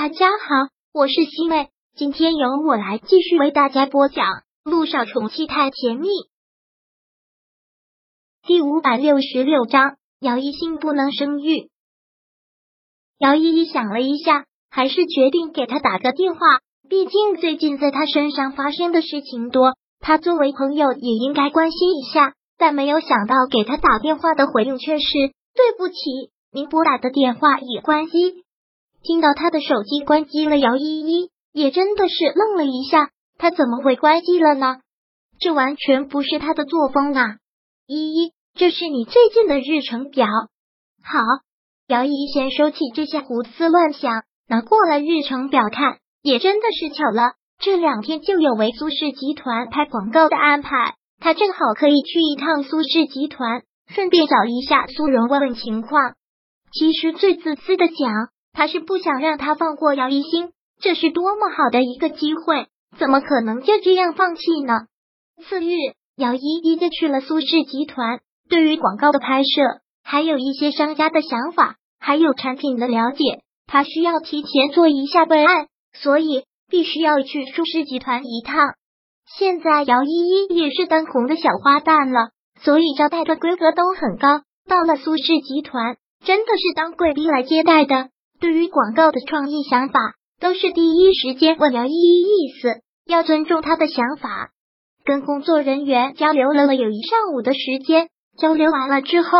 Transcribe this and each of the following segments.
大家好，我是西妹，今天由我来继续为大家播讲《路上宠妻太甜蜜》第五百六十六章。姚一心不能生育。姚依依想了一下，还是决定给他打个电话。毕竟最近在他身上发生的事情多，他作为朋友也应该关心一下。但没有想到给他打电话的回应却是：“对不起，您拨打的电话已关机。”听到他的手机关机了，姚依依也真的是愣了一下。他怎么会关机了呢？这完全不是他的作风啊！依依，这是你最近的日程表。好，姚依依先收起这些胡思乱想，拿过来日程表看，也真的是巧了，这两天就有为苏氏集团拍广告的安排，他正好可以去一趟苏氏集团，顺便找一下苏荣问问情况。其实最自私的讲。他是不想让他放过姚一星，这是多么好的一个机会，怎么可能就这样放弃呢？次日，姚依依就去了苏氏集团，对于广告的拍摄，还有一些商家的想法，还有产品的了解，他需要提前做一下备案，所以必须要去苏氏集团一趟。现在姚依依也是当红的小花旦了，所以招待的规格都很高。到了苏氏集团，真的是当贵宾来接待的。对于广告的创意想法，都是第一时间问姚依依意思，要尊重她的想法。跟工作人员交流了了有一上午的时间，交流完了之后，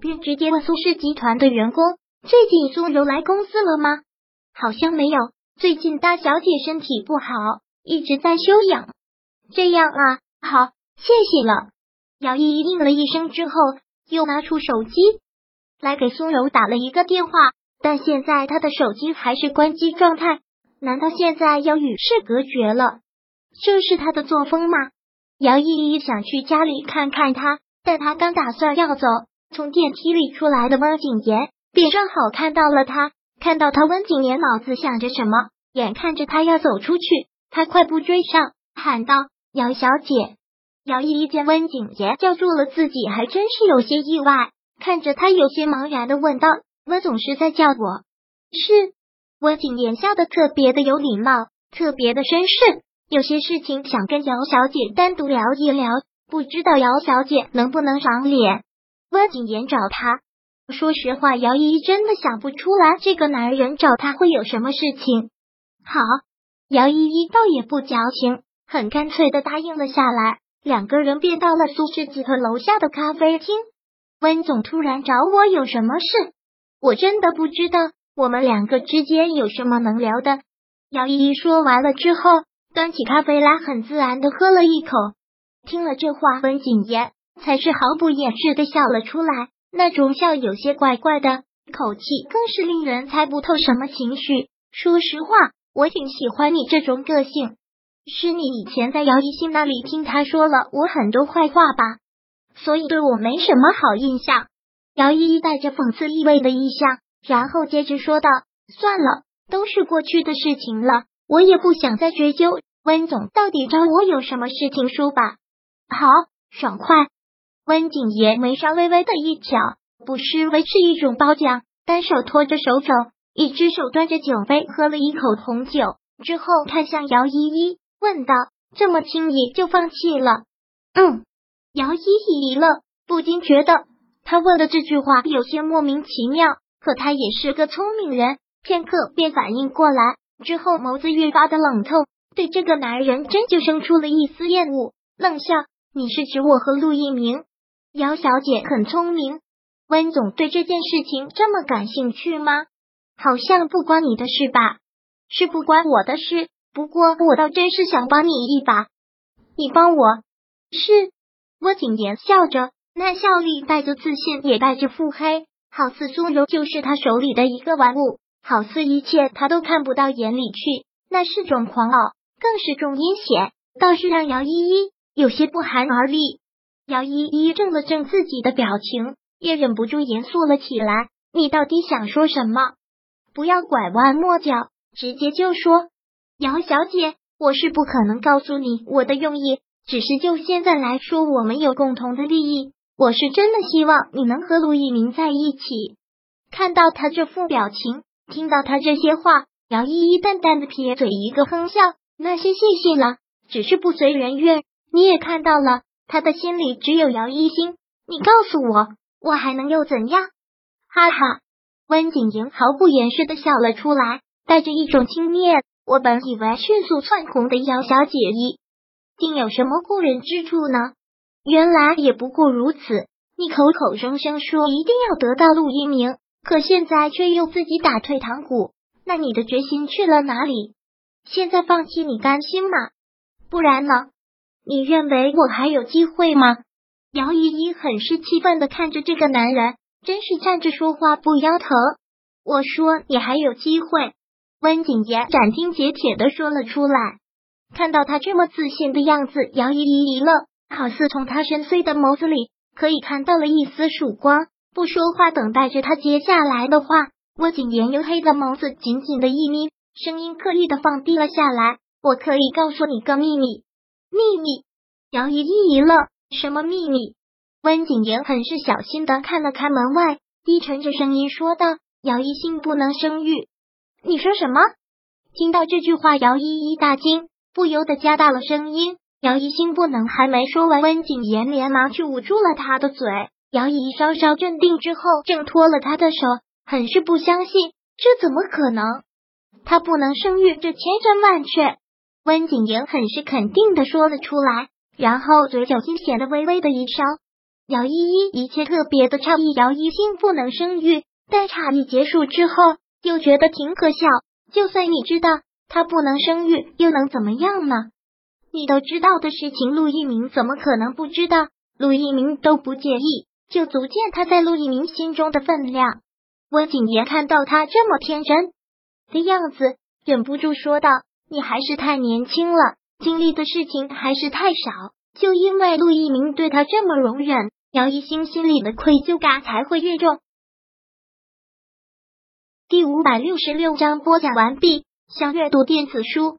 便直接问苏氏集团的员工：“最近苏柔来公司了吗？”好像没有，最近大小姐身体不好，一直在休养。这样啊，好，谢谢了。姚依依应了一声之后，又拿出手机来给苏柔打了一个电话。但现在他的手机还是关机状态，难道现在要与世隔绝了？这是他的作风吗？姚依依想去家里看看他，但他刚打算要走，从电梯里出来的温景言便正好看到了他。看到他，温景言脑子想着什么，眼看着他要走出去，他快步追上，喊道：“姚小姐！”姚依依见温景言叫住了自己，还真是有些意外，看着他有些茫然的问道。温总是在叫我，是温景言笑的特别的有礼貌，特别的绅士。有些事情想跟姚小姐单独聊一聊，不知道姚小姐能不能赏脸？温景言找他，说实话，姚依依真的想不出来这个男人找他会有什么事情。好，姚依依倒也不矫情，很干脆的答应了下来。两个人便到了苏氏集团楼下的咖啡厅。温总突然找我有什么事？我真的不知道我们两个之间有什么能聊的。姚依依说完了之后，端起咖啡来，很自然的喝了一口。听了这话，温景言才是毫不掩饰的笑了出来，那种笑有些怪怪的，口气更是令人猜不透什么情绪。说实话，我挺喜欢你这种个性。是你以前在姚一新那里听他说了我很多坏话吧，所以对我没什么好印象。姚依依带着讽刺意味的意象，然后接着说道：“算了，都是过去的事情了，我也不想再追究。温总到底找我有什么事情说吧？”好，爽快。温景言眉梢微微的一挑，不失为是一种褒奖。单手托着手肘，一只手端着酒杯，喝了一口红酒之后，看向姚依依，问道：“这么轻易就放弃了？”嗯，姚依依一愣，不禁觉得。他问的这句话有些莫名其妙，可他也是个聪明人，片刻便反应过来，之后眸子越发的冷透，对这个男人真就生出了一丝厌恶，冷笑：“你是指我和陆一鸣？姚小姐很聪明，温总对这件事情这么感兴趣吗？好像不关你的事吧？是不关我的事，不过我倒真是想帮你一把，你帮我是？”温景言笑着。那笑里带着自信，也带着腹黑，好似苏柔就是他手里的一个玩物，好似一切他都看不到眼里去。那是种狂傲，更是种阴险，倒是让姚依依有些不寒而栗。姚依依正了正自己的表情，也忍不住严肃了起来。你到底想说什么？不要拐弯抹角，直接就说。姚小姐，我是不可能告诉你我的用意，只是就现在来说，我们有共同的利益。我是真的希望你能和陆一鸣在一起。看到他这副表情，听到他这些话，姚依依淡淡的撇嘴一个哼笑，那些谢谢了，只是不随人愿。你也看到了，他的心里只有姚一星。你告诉我，我还能又怎样？哈哈，温景莹毫不掩饰的笑了出来，带着一种轻蔑。我本以为迅速窜红的姚小姐一定有什么过人之处呢，原来也不过如此。你口口声声说一定要得到陆一鸣，可现在却又自己打退堂鼓，那你的决心去了哪里？现在放弃你甘心吗？不然呢？你认为我还有机会吗？姚依依很是气愤的看着这个男人，真是站着说话不腰疼。我说你还有机会。温景言斩钉截铁的说了出来。看到他这么自信的样子，姚依依一愣，好似从他深邃的眸子里。可以看到了一丝曙光，不说话，等待着他接下来的话。温景言黝黑的眸子紧紧的一眯，声音刻意的放低了下来。我可以告诉你个秘密，秘密。姚依依一愣，什么秘密？温景言很是小心的看了看门外，低沉着声音说道：“姚一心不能生育。”你说什么？听到这句话，姚依依大惊，不由得加大了声音。姚一星不能还没说完，温景言连忙去捂住了他的嘴。姚依依稍稍镇定之后，挣脱了他的手，很是不相信，这怎么可能？他不能生育，这千真万确。温景言很是肯定的说了出来，然后嘴角竟显得微微的一烧。姚依依一切特别的诧异，姚一星不能生育，但诧异结束之后，又觉得挺可笑。就算你知道他不能生育，又能怎么样呢？你都知道的事情，陆一鸣怎么可能不知道？陆一鸣都不介意，就足见他在陆一鸣心中的分量。温景言看到他这么天真的样子，忍不住说道：“你还是太年轻了，经历的事情还是太少。就因为陆一鸣对他这么容忍，姚一星心里的愧疚感才会越重。”第五百六十六章播讲完毕。想阅读电子书。